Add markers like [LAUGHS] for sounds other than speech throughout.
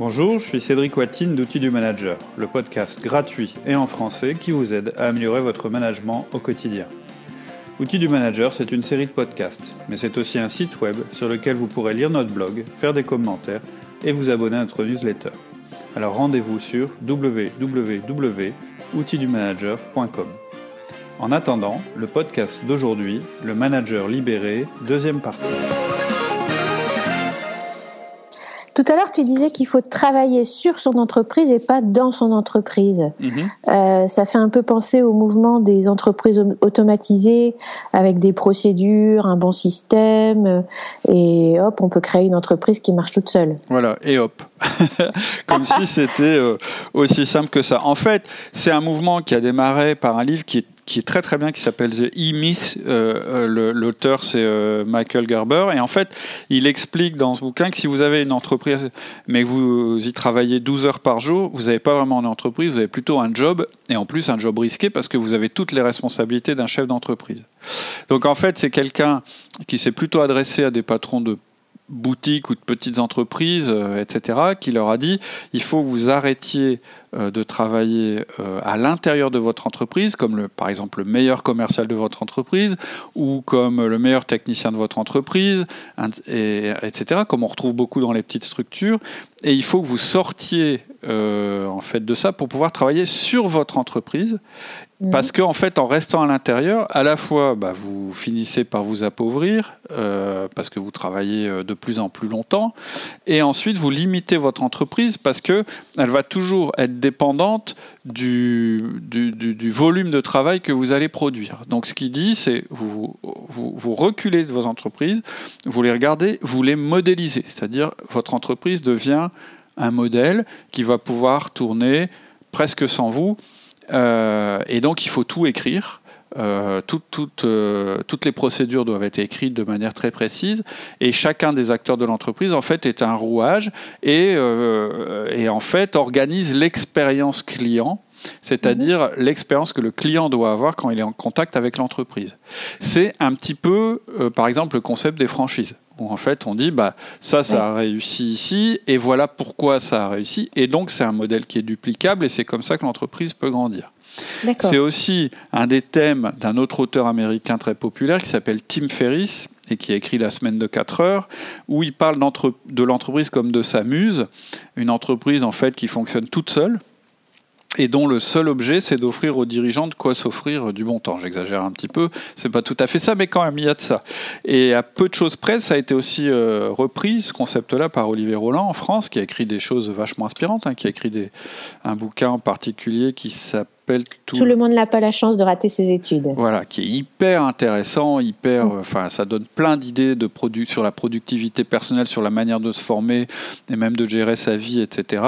Bonjour, je suis Cédric Watine d'Outils du Manager, le podcast gratuit et en français qui vous aide à améliorer votre management au quotidien. Outils du Manager, c'est une série de podcasts, mais c'est aussi un site web sur lequel vous pourrez lire notre blog, faire des commentaires et vous abonner à notre newsletter. Alors rendez-vous sur www.outildumanager.com. En attendant, le podcast d'aujourd'hui, Le Manager libéré, deuxième partie. Tout à l'heure, tu disais qu'il faut travailler sur son entreprise et pas dans son entreprise. Mhm. Euh, ça fait un peu penser au mouvement des entreprises au- automatisées avec des procédures, un bon système, euh, et hop, on peut créer une entreprise qui marche toute seule. Voilà, et hop. [LAUGHS] Comme si c'était euh, aussi simple que ça. En fait, c'est un mouvement qui a démarré par un livre qui est, qui est très très bien, qui s'appelle The E-Myth. Euh, euh, L'auteur, c'est euh, Michael Gerber. Et en fait, il explique dans ce bouquin que si vous avez une entreprise, mais que vous y travaillez 12 heures par jour, vous n'avez pas vraiment une entreprise, vous avez plutôt un job, et en plus un job risqué parce que vous avez toutes les responsabilités d'un chef d'entreprise. Donc en fait, c'est quelqu'un qui s'est plutôt adressé à des patrons de boutiques ou de petites entreprises, euh, etc., qui leur a dit il faut que vous arrêtiez euh, de travailler euh, à l'intérieur de votre entreprise, comme le, par exemple le meilleur commercial de votre entreprise ou comme le meilleur technicien de votre entreprise, etc., comme on retrouve beaucoup dans les petites structures. Et il faut que vous sortiez en fait de ça pour pouvoir travailler sur votre entreprise parce qu'en en fait, en restant à l'intérieur, à la fois, bah, vous finissez par vous appauvrir euh, parce que vous travaillez euh, de plus en plus longtemps, et ensuite vous limitez votre entreprise parce que elle va toujours être dépendante du, du, du- du volume de travail que vous allez produire. Donc, ce qu'il dit, c'est vous, vous vous reculez de vos entreprises, vous les regardez, vous les modélisez, c'est-à-dire votre entreprise devient un modèle qui va pouvoir tourner presque sans vous. Euh, et donc, il faut tout écrire. Euh, euh, toutes les procédures doivent être écrites de manière très précise et chacun des acteurs de l'entreprise en fait est un rouage et, et en fait organise l'expérience client c'est-à-dire l'expérience que le client doit avoir quand il est en contact avec l'entreprise. C'est un petit peu, euh, par exemple, le concept des franchises, où en fait on dit, bah, ça, ça a réussi ici, et voilà pourquoi ça a réussi, et donc c'est un modèle qui est duplicable, et c'est comme ça que l'entreprise peut grandir. C'est aussi un des thèmes d'un autre auteur américain très populaire qui s'appelle Tim Ferriss et qui a écrit La semaine de 4 heures, où il parle de l'entreprise comme de sa muse, une entreprise en fait qui fonctionne toute seule et dont le seul objet c'est d'offrir aux dirigeants de quoi s'offrir du bon temps. J'exagère un petit peu, c'est pas tout à fait ça, mais quand même il y a de ça. Et à peu de choses près, ça a été aussi euh, repris ce concept-là par Olivier Roland en France, qui a écrit des choses vachement inspirantes, hein, qui a écrit un bouquin en particulier qui s'appelle Tout le monde n'a pas la chance de rater ses études. voilà, qui est hyper intéressant, hyper, euh, enfin, ça donne plein d'idées de produ- sur la productivité personnelle, sur la manière de se former et même de gérer sa vie, etc.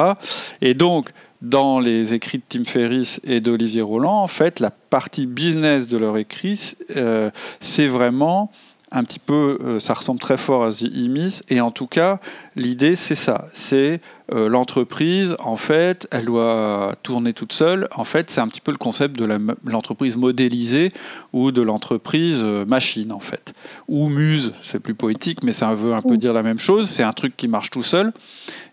Et donc, dans les écrits de Tim Ferriss et d'Olivier Roland, en fait, la partie business de leur écrit, euh, c'est vraiment un petit peu, euh, ça ressemble très fort à The E-Myth, et en tout cas, l'idée c'est ça, c'est euh, l'entreprise, en fait, elle doit tourner toute seule. En fait, c'est un petit peu le concept de l'entreprise modélisée ou de l'entreprise euh, machine, en fait. Ou muse, c'est plus poétique, mais ça veut un peu dire la même chose. C'est un truc qui marche tout seul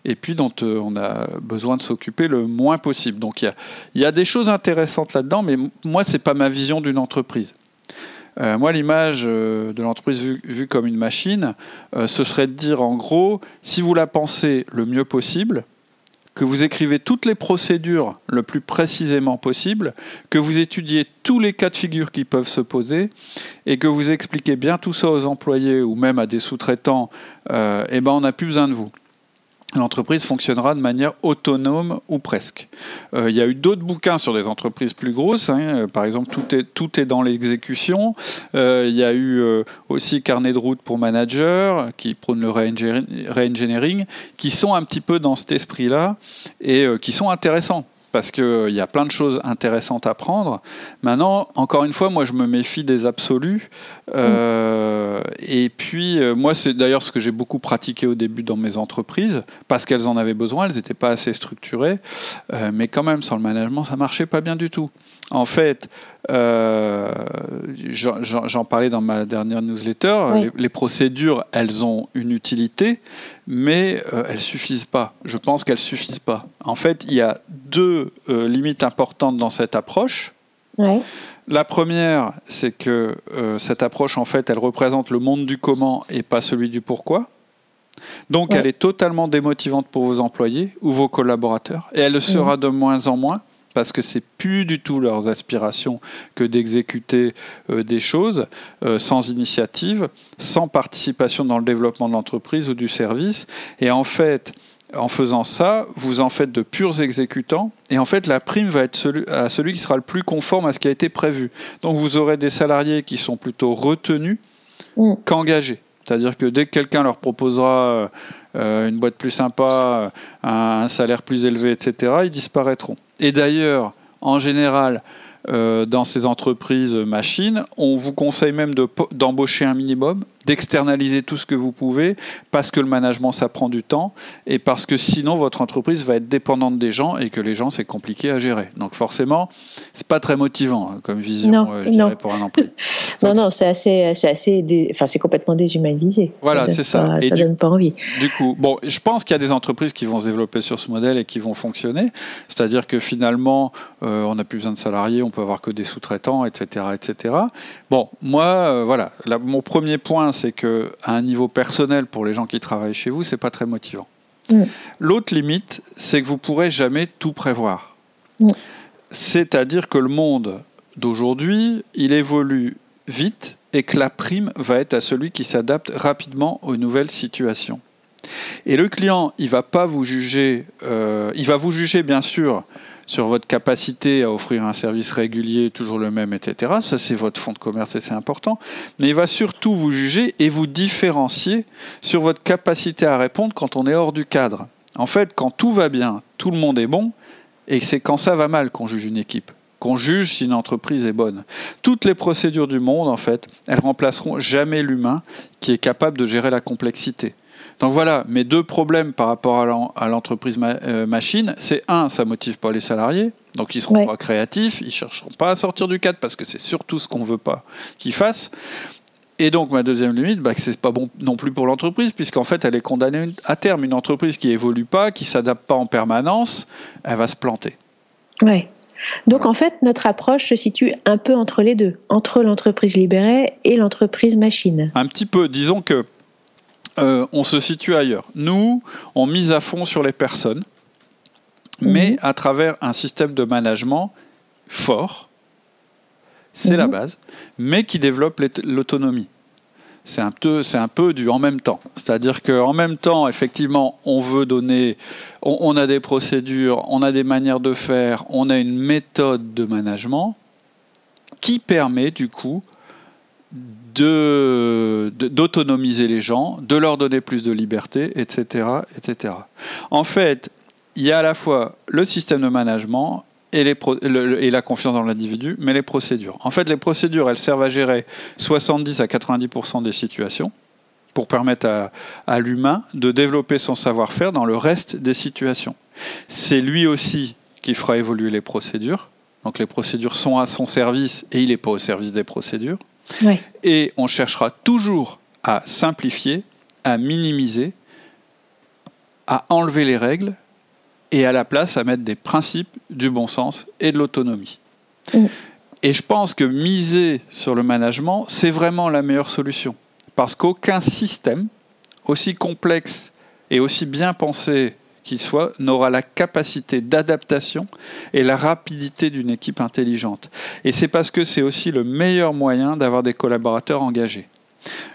et puis dont euh, on a besoin de s'occuper le moins possible. Donc il y a, il y a des choses intéressantes là-dedans, mais moi, c'est pas ma vision d'une entreprise. Euh, moi, l'image euh, de l'entreprise vue, comme une machine, euh, ce serait de dire en gros, si vous la pensez le mieux possible, que vous écrivez toutes les procédures le plus précisément possible, que vous étudiez tous les cas de figure qui peuvent se poser, et que vous expliquez bien tout ça aux employés ou même à des sous-traitants, eh ben on n'a plus besoin de vous. L'entreprise fonctionnera de manière autonome ou presque. Euh, il y a eu d'autres bouquins sur des entreprises plus grosses. hein. Euh, Par exemple, tout est, dans l'exécution. Euh, il y a eu aussi Carnet de route pour manager qui prône le re-engineering, qui sont un petit peu dans cet esprit-là et qui sont intéressants. Parce qu'il euh, y a plein de choses intéressantes à prendre. Maintenant, encore une fois, moi, je me méfie des absolus. Euh, et puis, euh, moi, c'est d'ailleurs ce que j'ai beaucoup pratiqué au début dans mes entreprises, parce qu'elles en avaient besoin, elles n'étaient pas assez structurées. mais quand même, sans le management, ça marchait pas bien du tout. En fait, j'en parlais dans ma dernière newsletter, les, procédures, elles ont une utilité, mais elles suffisent pas. Je pense qu'elles suffisent pas. En fait, il y a deux limites importantes dans cette approche. La première, c'est que euh, cette approche, en fait, elle représente le monde du comment et pas celui du pourquoi. Donc, elle est totalement démotivante pour vos employés ou vos collaborateurs. Et elle le sera de moins en moins parce que c'est plus du tout leurs aspirations que d'exécuter euh, des choses euh, sans initiative, sans participation dans le développement de l'entreprise ou du service. Et en fait, en faisant ça, vous en faites de purs exécutants, et en fait la prime va être celui, à celui qui sera le plus conforme à ce qui a été prévu. Donc vous aurez des salariés qui sont plutôt retenus mm. qu'engagés. C'est-à-dire que dès que quelqu'un leur proposera euh, une boîte plus sympa, un salaire plus élevé, etc., ils disparaîtront. Et d'ailleurs, en général, euh, dans ces entreprises machines, on vous conseille même d'embaucher un minimum, d'externaliser tout ce que vous pouvez, parce que le management, ça prend du temps, et parce que sinon, votre entreprise va être dépendante des gens, et que les gens, c'est compliqué à gérer. Donc forcément, c'est pas très motivant hein, comme vision, euh, je dirais, pour un employé. [LAUGHS] non, non, c'est assez, c'est assez, enfin, c'est complètement déshumanisé. Voilà, c'est ça. ça donne pas envie. Du coup, bon, je pense qu'il y a des entreprises qui vont se développer sur ce modèle et qui vont fonctionner. C'est-à-dire que finalement, euh, on n'a plus besoin de salariés, on peut avoir que des sous-traitants, etc., etc. Bon, moi, euh, voilà, mon premier point, c'est que à un niveau personnel, pour les gens qui travaillent chez vous, c'est pas très motivant. Mm. L'autre limite, c'est que vous pourrez jamais tout prévoir. Mm. C'est-à-dire que le monde d'aujourd'hui, il évolue vite et que la prime va être à celui qui s'adapte rapidement aux nouvelles situations. Et le client, il va pas vous juger, euh, il va vous juger bien sûr sur votre capacité à offrir un service régulier, toujours le même, etc. Ça, c'est votre fonds de commerce et c'est important. Mais il va surtout vous juger et vous différencier sur votre capacité à répondre quand on est hors du cadre. En fait, quand tout va bien, tout le monde est bon, et c'est quand ça va mal qu'on juge une équipe qu'on juge si une entreprise est bonne. Toutes les procédures du monde, en fait, elles remplaceront jamais l'humain qui est capable de gérer la complexité. Donc voilà, mes deux problèmes par rapport à l'entreprise euh, machine, c'est un, ça motive pas les salariés, donc ils seront pas créatifs, ils chercheront pas à sortir du cadre parce que c'est surtout ce qu'on veut pas qu'ils fassent. Et donc ma deuxième limite, bah, c'est pas bon non plus pour l'entreprise, puisqu'en fait elle est condamnée à terme. Une entreprise qui évolue pas, qui s'adapte pas en permanence, elle va se planter. Ouais. Donc en fait, notre approche se situe un peu entre les deux, entre l'entreprise libérée et l'entreprise machine. Un petit peu, disons que euh, on se situe ailleurs. Nous, on mise à fond sur les personnes, mais mhm. à travers un système de management fort, c'est la mhm. base, mais qui développe l'autonomie. C'est un, peu, un peu du en même temps. C'est-à-dire qu'en même temps, effectivement, on veut donner, on, a des procédures, on a des manières de faire, on a une méthode de management qui permet du coup d'autonomiser les gens, de leur donner plus de liberté, etc., etc. En fait, il y a à la fois le système de management et, la confiance dans l'individu, mais les procédures. En fait, les procédures, elles servent à gérer 70 à 90% des situations pour permettre à l'humain de développer son savoir-faire dans le reste des situations. C'est lui aussi qui fera évoluer les procédures. Donc les procédures sont à son service et il n'est pas au service des procédures. Et on cherchera toujours à simplifier, à minimiser, à enlever les règles et à la place à mettre des principes, du bon sens et de l'autonomie. Et je pense que miser sur le management, c'est vraiment la meilleure solution. Parce qu'aucun système, aussi complexe et aussi bien pensé qu'il soit, n'aura la capacité d'adaptation et la rapidité d'une équipe intelligente. Et c'est parce que c'est aussi le meilleur moyen d'avoir des collaborateurs engagés.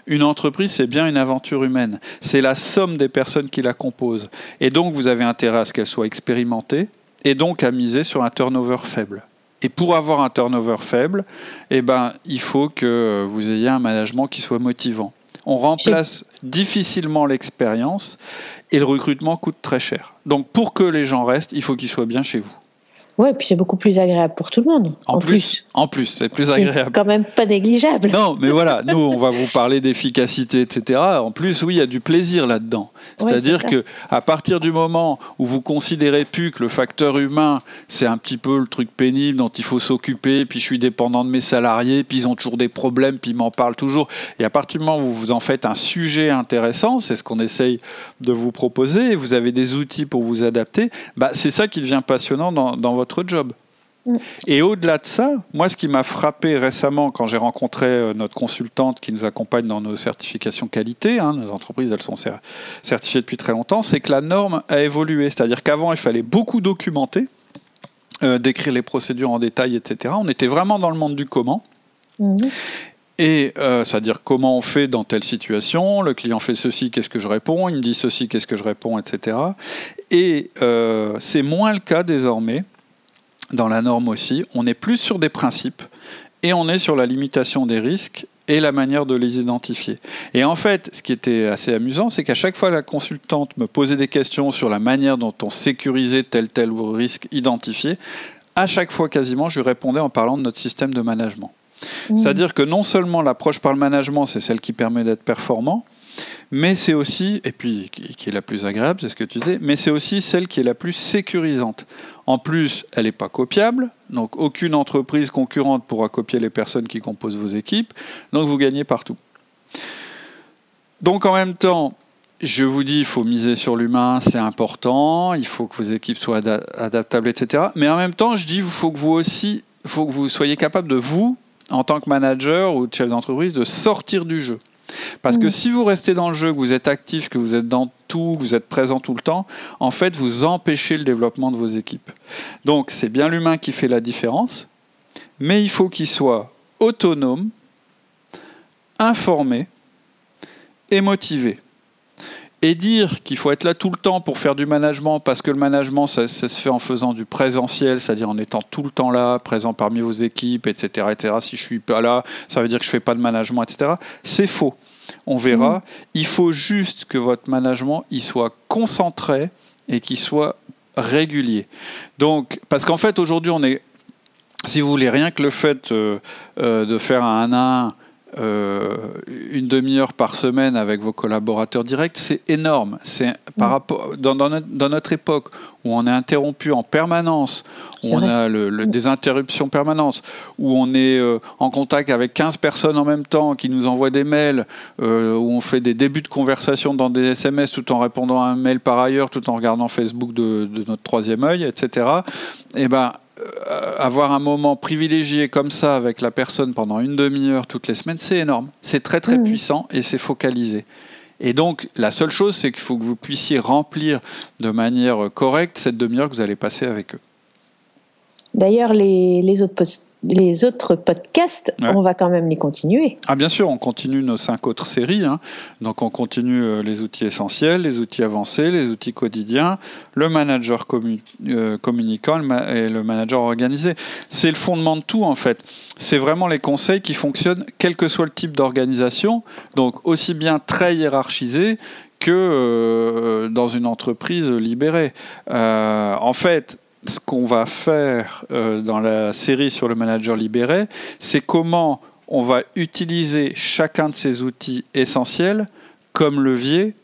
Une entreprise, c'est bien une aventure humaine. C'est la somme des personnes qui la composent. Et donc, vous avez intérêt à ce qu'elle soit expérimentée et donc à miser sur un turnover faible. Et pour avoir un turnover faible, eh ben, il faut que vous ayez un management qui soit motivant. On remplace difficilement l'expérience et le recrutement coûte très cher. Donc pour que les gens restent, il faut qu'ils soient bien chez vous. Ouais, puis c'est beaucoup plus agréable pour tout le monde. En, plus, En plus, c'est plus agréable. Quand même pas négligeable. Non, mais voilà, [LAUGHS] nous, on va vous parler d'efficacité, etc. En plus, oui, il y a du plaisir là-dedans. C'est-à-dire que à partir du moment où vous considérez plus que le facteur humain, c'est un petit peu le truc pénible dont il faut s'occuper, puis je suis dépendant de mes salariés, puis ils ont toujours des problèmes, puis ils m'en parlent toujours. Et à partir du moment où vous en faites un sujet intéressant, c'est ce qu'on essaye de vous proposer, et vous avez des outils pour vous adapter, bah, c'est ça qui devient passionnant dans, dans votre job. Mm. Et au-delà de ça, moi, ce qui m'a frappé récemment quand j'ai rencontré euh, notre consultante qui nous accompagne dans nos certifications qualité, hein, nos entreprises, elles sont certifiées depuis très longtemps, c'est que la norme a évolué. C'est-à-dire qu'avant, il fallait beaucoup documenter, euh, décrire les procédures en détail, etc. On était vraiment dans le monde du comment. Mm. Et euh, c'est-à-dire comment on fait dans telle situation, le client fait ceci, qu'est-ce que je réponds, il me dit ceci, qu'est-ce que je réponds, etc. Et c'est moins le cas désormais dans la norme aussi, on est plus sur des principes et on est sur la limitation des risques et la manière de les identifier. Et en fait, ce qui était assez amusant, c'est qu'à chaque fois la consultante me posait des questions sur la manière dont on sécurisait tel tel risque identifié, à chaque fois quasiment, je lui répondais en parlant de notre système de management. Mmh. C'est-à-dire que non seulement l'approche par le management, c'est celle qui permet d'être performant, mais c'est aussi, et puis qui est la plus agréable, c'est ce que tu disais, mais c'est aussi celle qui est la plus sécurisante. En plus, elle n'est pas copiable, donc aucune entreprise concurrente pourra copier les personnes qui composent vos équipes, donc vous gagnez partout. Donc en même temps, je vous dis, il faut miser sur l'humain, c'est important, il faut que vos équipes soient adaptables, etc. Mais en même temps, je dis, il faut que vous aussi, faut que vous soyez capable de vous, en tant que manager ou chef d'entreprise, de sortir du jeu. Parce que mm. si vous restez dans le jeu, que vous êtes actif, que vous êtes dans tout, que vous êtes présent tout le temps, en fait, vous empêchez le développement de vos équipes. Donc, c'est bien l'humain qui fait la différence, mais il faut qu'il soit autonome, informé et motivé. Et dire qu'il faut être là tout le temps pour faire du management, parce que le management, ça, se fait en faisant du présentiel, c'est-à-dire en étant tout le temps là, présent parmi vos équipes, etc., etc. Si je suis pas là, ça veut dire que je fais pas de management, etc. C'est faux. On verra. Mmh. Il faut juste que votre management il soit concentré et qu'il soit régulier. Donc, parce qu'en fait, aujourd'hui, on est, si vous voulez, rien que le fait euh, euh, de faire un 1 euh, une demi-heure par semaine avec vos collaborateurs directs, c'est énorme. C'est par mm. rapport dans, notre, époque où on est interrompu en permanence, où on a mm. des interruptions permanentes, où on est euh, en contact avec 15 personnes en même temps qui nous envoient des mails, euh, où on fait des débuts de conversation dans des SMS tout en répondant à un mail par ailleurs, tout en regardant Facebook de, de notre troisième œil, etc. Et eh ben avoir un moment privilégié comme ça avec la personne pendant une demi-heure toutes les semaines, c'est énorme. C'est très très mmh. puissant et c'est focalisé. Et donc, la seule chose, c'est qu'il faut que vous puissiez remplir de manière correcte cette demi-heure que vous allez passer avec eux. D'ailleurs, les, les autres les autres podcasts, on va quand même les continuer. Ah bien sûr, on continue nos cinq autres séries. Hein. Donc on continue euh, les outils essentiels, les outils avancés, les outils quotidiens, le manager euh, communicant et le manager organisé. C'est le fondement de tout en fait. C'est vraiment les conseils qui fonctionnent quel que soit le type d'organisation. Donc aussi bien très hiérarchisé que euh, dans une entreprise libérée. en fait, ce qu'on va faire euh, dans la série sur le manager libéré, c'est comment on va utiliser chacun de ces outils essentiels comme levier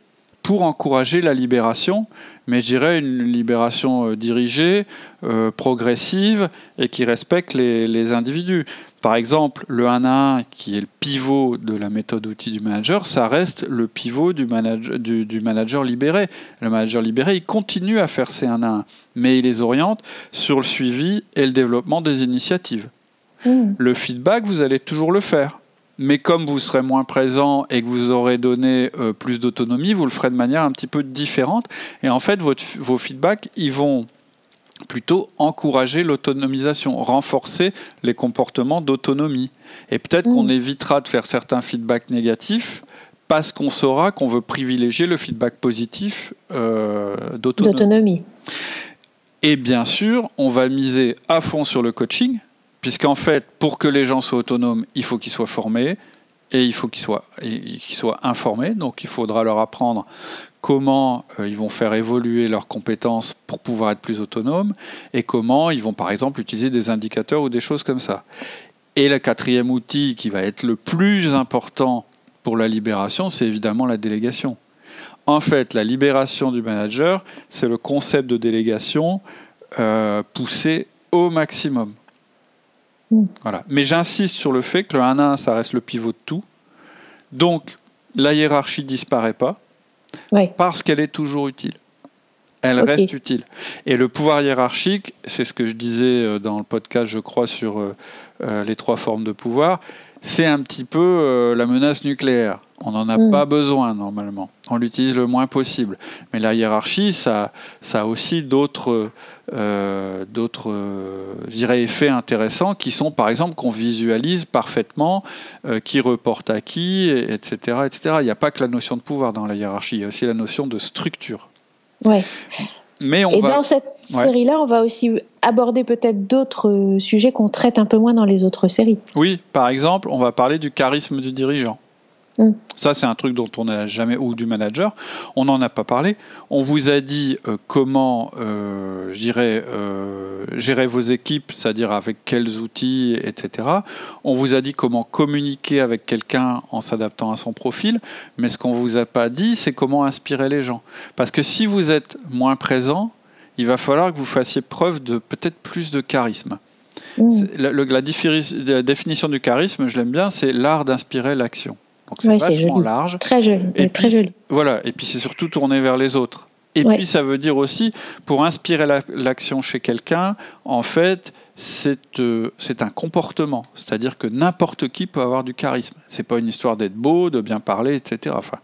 pour encourager la libération, mais je dirais une libération euh, dirigée, euh, progressive et qui respecte les individus. Par exemple, le 1 à 1, qui est le pivot de la méthode outil du manager, ça reste le pivot du manager, du, manager libéré. Le manager libéré, il continue à faire ses 1 à 1, mais il les oriente sur le suivi et le développement des initiatives. Hmm. Le feedback, vous allez toujours le faire. Mais comme vous serez moins présent et que vous aurez donné euh, plus d'autonomie, vous le ferez de manière un petit peu différente. Et en fait, vos feedbacks, ils vont plutôt encourager l'autonomisation, renforcer les comportements d'autonomie. Et peut-être qu'on mm. évitera de faire certains feedbacks négatifs parce qu'on saura qu'on veut privilégier le feedback positif euh, d'autonomie. Et bien sûr, on va miser à fond sur le coaching, puisqu'en fait, pour que les gens soient autonomes, il faut qu'ils soient formés, et il faut qu'ils soient, informés. Donc il faudra leur apprendre comment euh, ils vont faire évoluer leurs compétences pour pouvoir être plus autonomes et comment ils vont par exemple utiliser des indicateurs ou des choses comme ça. Et le quatrième outil qui va être le plus important pour la libération, c'est évidemment la délégation. En fait, la libération du manager, c'est le concept de délégation euh, poussé au maximum. Voilà. Mais j'insiste sur le fait que le 1 à 1, ça reste le pivot de tout. Donc, la hiérarchie disparaît pas parce qu'elle est toujours utile. Elle reste utile. Et le pouvoir hiérarchique, c'est ce que je disais euh, dans le podcast, je crois, sur euh, euh, les trois formes de pouvoir, c'est un petit peu la menace nucléaire. On n'en a mm. pas besoin normalement. On l'utilise le moins possible. Mais la hiérarchie, ça, ça a aussi d'autres, d'autres, effets intéressants qui sont, par exemple, qu'on visualise parfaitement, qui reporte à qui, etc., etc. Il n'y a pas que la notion de pouvoir dans la hiérarchie. Il y a aussi la notion de structure. Ouais. Mais on Et dans cette série-là, on va aussi aborder peut-être d'autres euh, sujets qu'on traite un peu moins dans les autres séries. Oui, par exemple, on va parler du charisme du dirigeant. Mm. Ça, c'est un truc dont on n'a jamais, ou du manager, on n'en a pas parlé. On vous a dit euh, comment, euh, euh, gérer vos équipes, c'est-à-dire avec quels outils, etc. On vous a dit comment communiquer avec quelqu'un en s'adaptant à son profil, mais ce qu'on vous a pas dit, c'est comment inspirer les gens. Parce que si vous êtes moins présent, il va falloir que vous fassiez preuve de peut-être plus de charisme. Mm. La, la définition du charisme, je l'aime bien, c'est l'art d'inspirer l'action. Donc c'est vachement large. Très joli. Et très joli. Voilà, et puis c'est surtout tourné vers les autres. Et puis ça veut dire aussi, pour inspirer l'action chez quelqu'un, en fait, euh, c'est un comportement. C'est-à-dire que n'importe qui peut avoir du charisme. C'est pas une histoire d'être beau, de bien parler, etc. Enfin,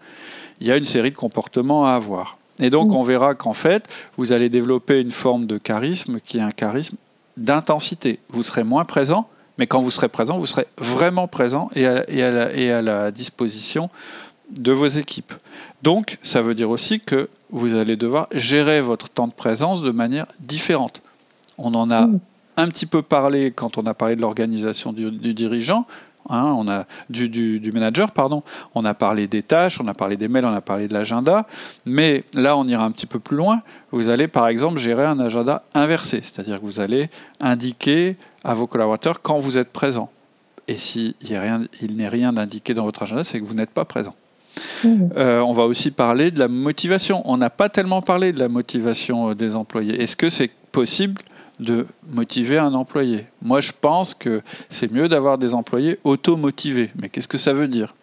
il y a une série de comportements à avoir. Et donc mm. on verra qu'en fait, vous allez développer une forme de charisme qui est un charisme d'intensité. Vous serez moins présent, mais quand vous serez présent, vous serez vraiment présent et à, la, disposition de vos équipes. Donc, ça veut dire aussi que vous allez devoir gérer votre temps de présence de manière différente. On en a mm. un petit peu parlé quand on a parlé de l'organisation du, dirigeant. Hein, on a du, du, manager, pardon. On a parlé des tâches, on a parlé des mails, on a parlé de l'agenda. Mais là, on ira un petit peu plus loin. Vous allez, par exemple, gérer un agenda inversé, c'est-à-dire que vous allez indiquer à vos collaborateurs quand vous êtes présent. Et s'il il n'est rien d'indiqué dans votre agenda, c'est que vous n'êtes pas présent. Mmh. Euh, on va aussi parler de la motivation. On n'a pas tellement parlé de la motivation euh, des employés. Est-ce que c'est possible de motiver un employé. Moi, je pense que c'est mieux d'avoir des employés auto-motivés. Mais qu'est-ce que ça veut dire?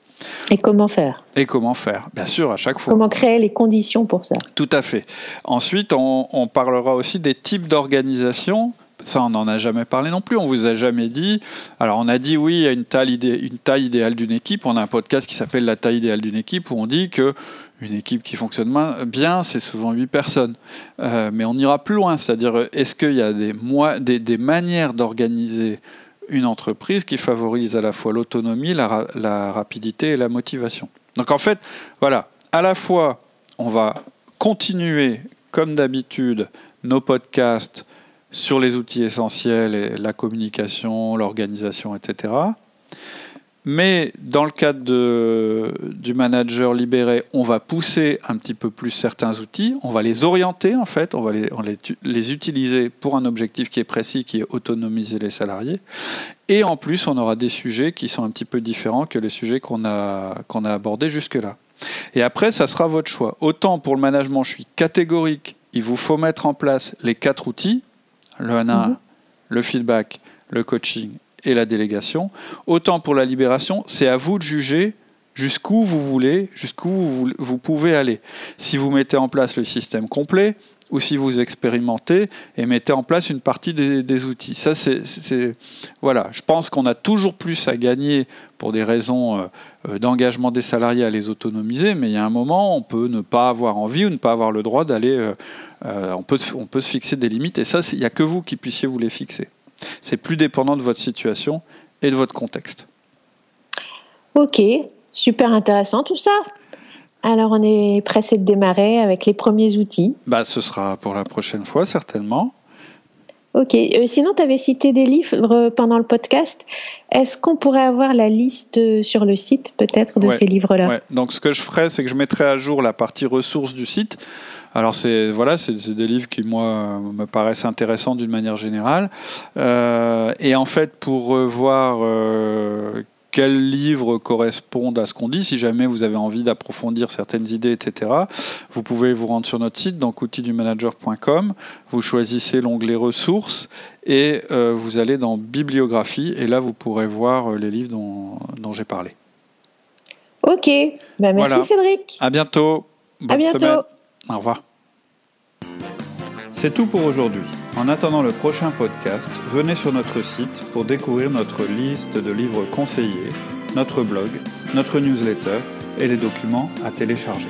Et comment faire? Et comment faire? Bien sûr, à chaque fois. Comment créer les conditions pour ça? Tout à fait. Ensuite, on, on parlera aussi des types d'organisation ça, on n'en a jamais parlé non plus. On vous a jamais dit. Alors, on a dit oui, a une taille, une taille idéale d'une équipe. On a un podcast qui s'appelle La taille idéale d'une équipe où on dit que une équipe qui fonctionne bien, c'est souvent 8 personnes. Euh, mais on ira plus loin. C'est-à-dire, est-ce qu'il y a des, des, des manières d'organiser une entreprise qui favorisent à la fois l'autonomie, la, la rapidité et la motivation? Donc, en fait, voilà. À la fois, on va continuer, comme d'habitude, nos podcasts sur les outils essentiels, la communication, l'organisation, etc. Mais dans le cadre de, du manager libéré, on va pousser un petit peu plus certains outils, on va les orienter en fait, on va les, les, utiliser pour un objectif qui est précis, qui est autonomiser les salariés. Et en plus, on aura des sujets qui sont un petit peu différents que les sujets qu'on a, qu'on a abordés jusque-là. Et après, ça sera votre choix. Autant pour le management, je suis catégorique, il vous faut mettre en place les quatre outils, le 1 mhm. le feedback, le coaching et la délégation. Autant pour la libération, c'est à vous de juger jusqu'où vous voulez, jusqu'où vous, pouvez aller. Si vous mettez en place le système complet, ou si vous expérimentez et mettez en place une partie des, outils. Voilà. Je pense qu'on a toujours plus à gagner pour des raisons euh, euh, d'engagement des salariés à les autonomiser, mais il y a un moment, on peut ne pas avoir envie ou ne pas avoir le droit d'aller euh, on, peut, on peut se fixer des limites et ça, il n'y a que vous qui puissiez vous les fixer. C'est plus dépendant de votre situation et de votre contexte. Ok, super intéressant tout ça. Alors on est pressé de démarrer avec les premiers outils. Bah, ce sera pour la prochaine fois certainement. Ok. Euh, sinon, tu avais cité des livres pendant le podcast. Est-ce qu'on pourrait avoir la liste sur le site, peut-être, de ces livres-là? ouais. Donc, ce que je ferais, c'est que je mettrai à jour la partie ressources du site. Alors c'est voilà, c'est des livres qui moi me paraissent intéressants d'une manière générale. Euh, et en fait, pour voir euh, quels livres correspondent à ce qu'on dit. Si jamais vous avez envie d'approfondir certaines idées, etc., vous pouvez vous rendre sur notre site, donc outildumanager.com. Vous choisissez l'onglet ressources et euh, vous allez dans bibliographie. Et là, vous pourrez voir euh, les livres dont, j'ai parlé. Ok. Ben, merci Cédric. À bientôt. à bientôt. Au revoir. C'est tout pour aujourd'hui. En attendant le prochain podcast, venez sur notre site pour découvrir notre liste de livres conseillés, notre blog, notre newsletter et les documents à télécharger.